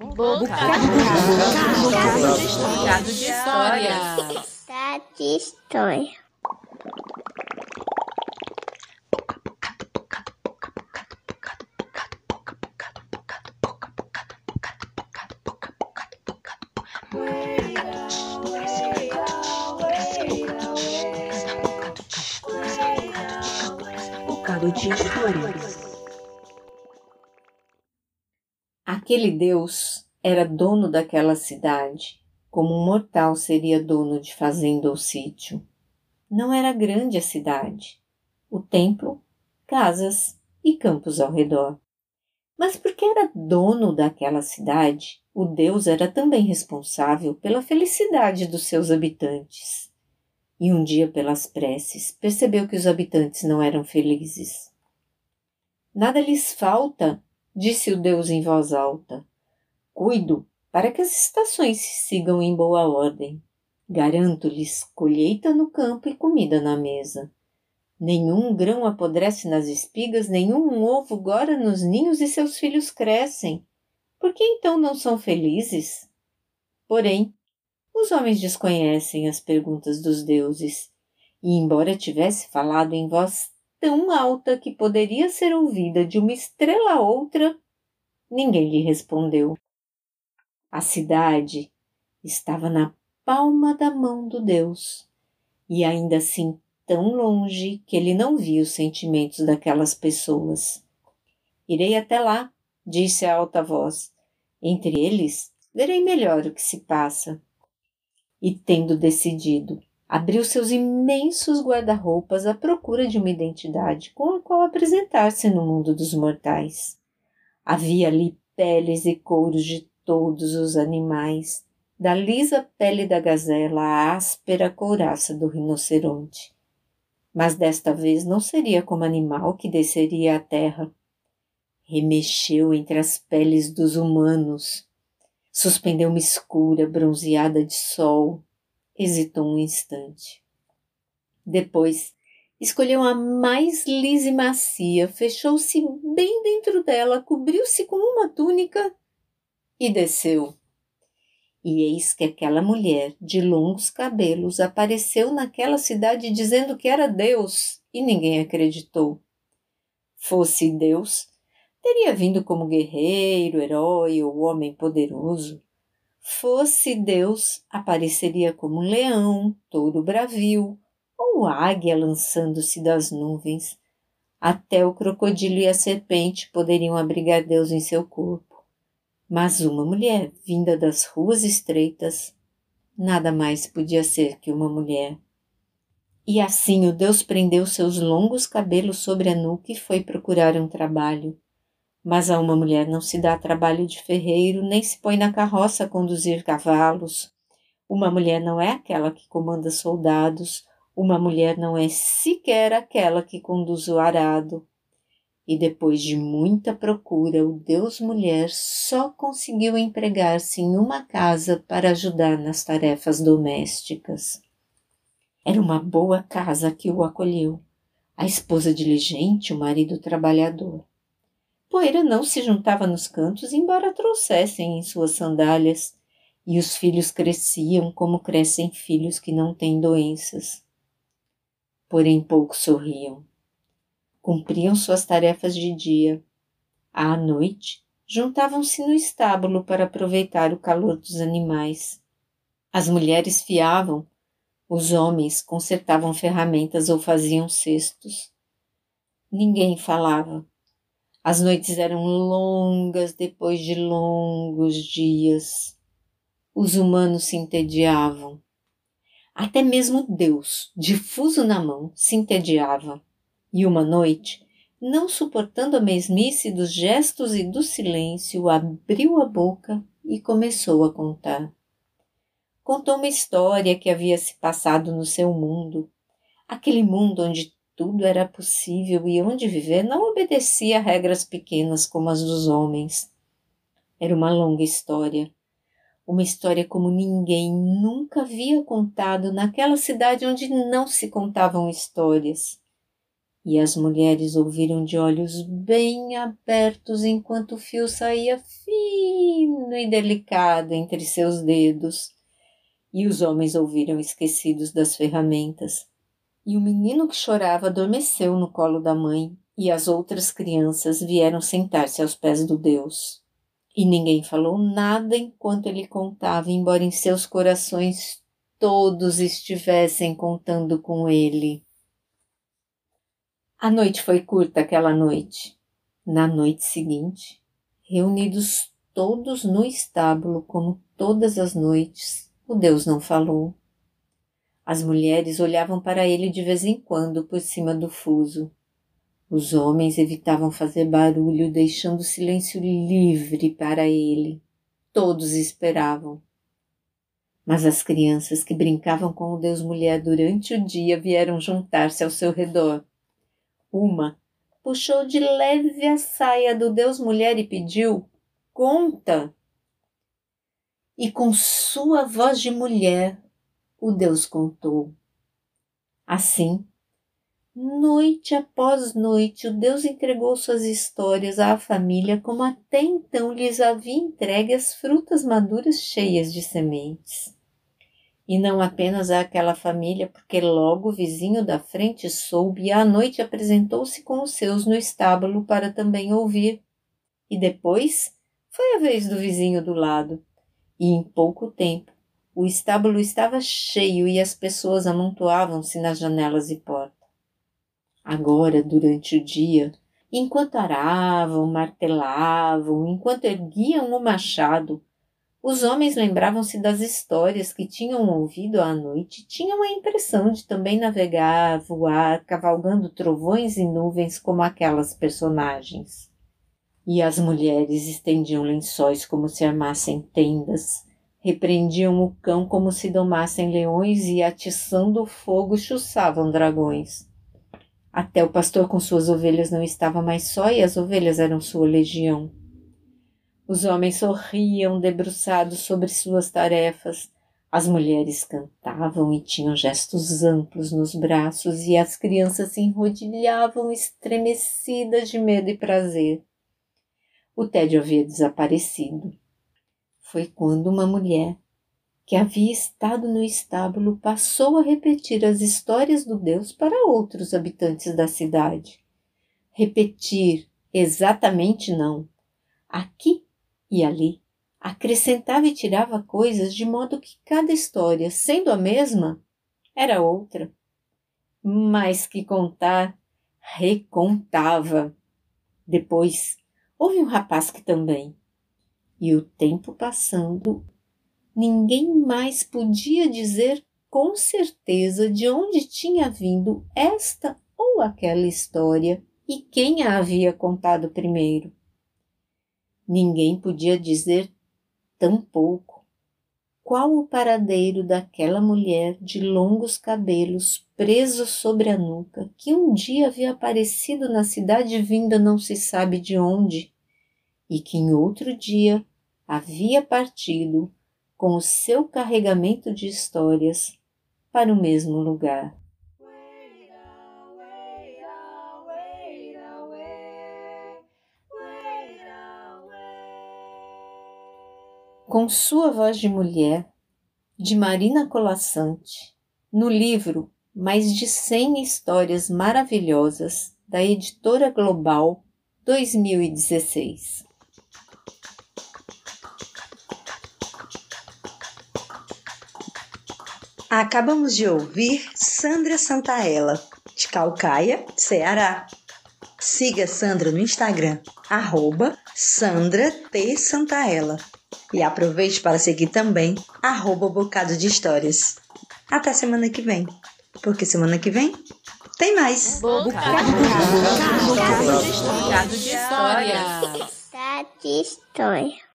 Bocado de história. Bocado de história. Bocado de história. Aquele Deus era dono daquela cidade, como um mortal seria dono de fazenda ou sítio. Não era grande a cidade, o templo, casas e campos ao redor. Mas porque era dono daquela cidade, o Deus era também responsável pela felicidade dos seus habitantes. E um dia, pelas preces, percebeu que os habitantes não eram felizes. Nada lhes falta, disse o Deus em voz alta. Cuido para que as estações sigam em boa ordem. Garanto-lhes colheita no campo e comida na mesa. Nenhum grão apodrece nas espigas, nenhum ovo gora nos ninhos e seus filhos crescem. Por que então não são felizes? Porém, os homens desconhecem as perguntas dos deuses, e embora tivesse falado em voz tão alta que poderia ser ouvida de uma estrela a outra, ninguém lhe respondeu. A cidade estava na palma da mão do Deus, e ainda assim tão longe que ele não via os sentimentos daquelas pessoas. Irei até lá, disse a alta voz. Entre eles, verei melhor o que se passa. E, tendo decidido, abriu seus imensos guarda-roupas à procura de uma identidade com a qual apresentar-se no mundo dos mortais. Havia ali peles e couros de todos os animais, da lisa pele da gazela à áspera couraça do rinoceronte. Mas desta vez não seria como animal que desceria à terra. Remexeu entre as peles dos humanos, suspendeu uma escura, bronzeada de sol, hesitou um instante. Depois, escolheu a mais lisa e macia, fechou-se bem dentro dela, cobriu-se com uma túnica e desceu. E eis que aquela mulher de longos cabelos apareceu naquela cidade dizendo que era Deus, e ninguém acreditou. Fosse Deus, teria vindo como guerreiro, herói ou homem poderoso. Fosse Deus, apareceria como um leão, touro bravio, ou águia lançando-se das nuvens. Até o crocodilo e a serpente poderiam abrigar Deus em seu corpo. Mas uma mulher vinda das ruas estreitas nada mais podia ser que uma mulher. E assim o Deus prendeu seus longos cabelos sobre a nuca e foi procurar um trabalho. Mas a uma mulher não se dá trabalho de ferreiro, nem se põe na carroça a conduzir cavalos. Uma mulher não é aquela que comanda soldados, uma mulher não é sequer aquela que conduz o arado. E depois de muita procura, o Deus Mulher só conseguiu empregar-se em uma casa para ajudar nas tarefas domésticas. Era uma boa casa que o acolheu, a esposa diligente, o marido trabalhador. Poeira não se juntava nos cantos, embora trouxessem em suas sandálias, e os filhos cresciam como crescem filhos que não têm doenças. Porém, poucos sorriam. Cumpriam suas tarefas de dia. À noite, juntavam-se no estábulo para aproveitar o calor dos animais. As mulheres fiavam, os homens consertavam ferramentas ou faziam cestos. Ninguém falava as noites eram longas depois de longos dias. Os humanos se entediavam. Até mesmo Deus, difuso na mão, se entediava. E uma noite, não suportando a mesmice dos gestos e do silêncio, abriu a boca e começou a contar. Contou uma história que havia se passado no seu mundo, aquele mundo onde tudo era possível e onde viver não obedecia a regras pequenas como as dos homens. Era uma longa história, uma história como ninguém nunca havia contado naquela cidade onde não se contavam histórias. E as mulheres ouviram de olhos bem abertos enquanto o fio saía fino e delicado entre seus dedos. E os homens ouviram esquecidos das ferramentas. E o menino que chorava adormeceu no colo da mãe, e as outras crianças vieram sentar-se aos pés do Deus. E ninguém falou nada enquanto ele contava, embora em seus corações todos estivessem contando com ele. A noite foi curta aquela noite. Na noite seguinte, reunidos todos no estábulo, como todas as noites, o Deus não falou. As mulheres olhavam para ele de vez em quando por cima do fuso. Os homens evitavam fazer barulho, deixando o silêncio livre para ele. Todos esperavam. Mas as crianças que brincavam com o Deus Mulher durante o dia vieram juntar-se ao seu redor. Uma puxou de leve a saia do Deus Mulher e pediu: Conta! E com sua voz de mulher, o Deus contou. Assim, noite após noite, o Deus entregou suas histórias à família como até então lhes havia entregue as frutas maduras cheias de sementes e não apenas àquela família, porque logo o vizinho da frente soube e à noite apresentou-se com os seus no estábulo para também ouvir. E depois foi a vez do vizinho do lado. E em pouco tempo o estábulo estava cheio e as pessoas amontoavam-se nas janelas e porta. Agora, durante o dia, enquanto aravam, martelavam, enquanto erguiam o machado, os homens lembravam-se das histórias que tinham ouvido à noite, tinham a impressão de também navegar, voar, cavalgando trovões e nuvens como aquelas personagens. E as mulheres estendiam lençóis como se armassem tendas, repreendiam o cão como se domassem leões e, atiçando o fogo, chuçavam dragões. Até o pastor com suas ovelhas não estava mais só e as ovelhas eram sua legião. Os homens sorriam debruçados sobre suas tarefas. As mulheres cantavam e tinham gestos amplos nos braços, e as crianças se enrodilhavam estremecidas de medo e prazer. O tédio havia desaparecido. Foi quando uma mulher, que havia estado no estábulo, passou a repetir as histórias do Deus para outros habitantes da cidade. Repetir exatamente não. Aqui e ali acrescentava e tirava coisas de modo que cada história, sendo a mesma, era outra. Mas que contar, recontava. Depois houve um rapaz que também. E o tempo passando, ninguém mais podia dizer com certeza de onde tinha vindo esta ou aquela história e quem a havia contado primeiro. Ninguém podia dizer tão pouco. Qual o paradeiro daquela mulher de longos cabelos presos sobre a nuca, que um dia havia aparecido na cidade vinda não se sabe de onde, e que em outro dia havia partido com o seu carregamento de histórias para o mesmo lugar. com sua voz de mulher, de Marina Colassante, no livro Mais de 100 Histórias Maravilhosas, da Editora Global, 2016. Acabamos de ouvir Sandra Santaella, de Calcaia, Ceará. Siga Sandra no Instagram, arroba Sandra T. Santaella. E aproveite para seguir também arroba Bocado de Histórias. Até semana que vem, porque semana que vem tem mais. Bocado, Bocado de história.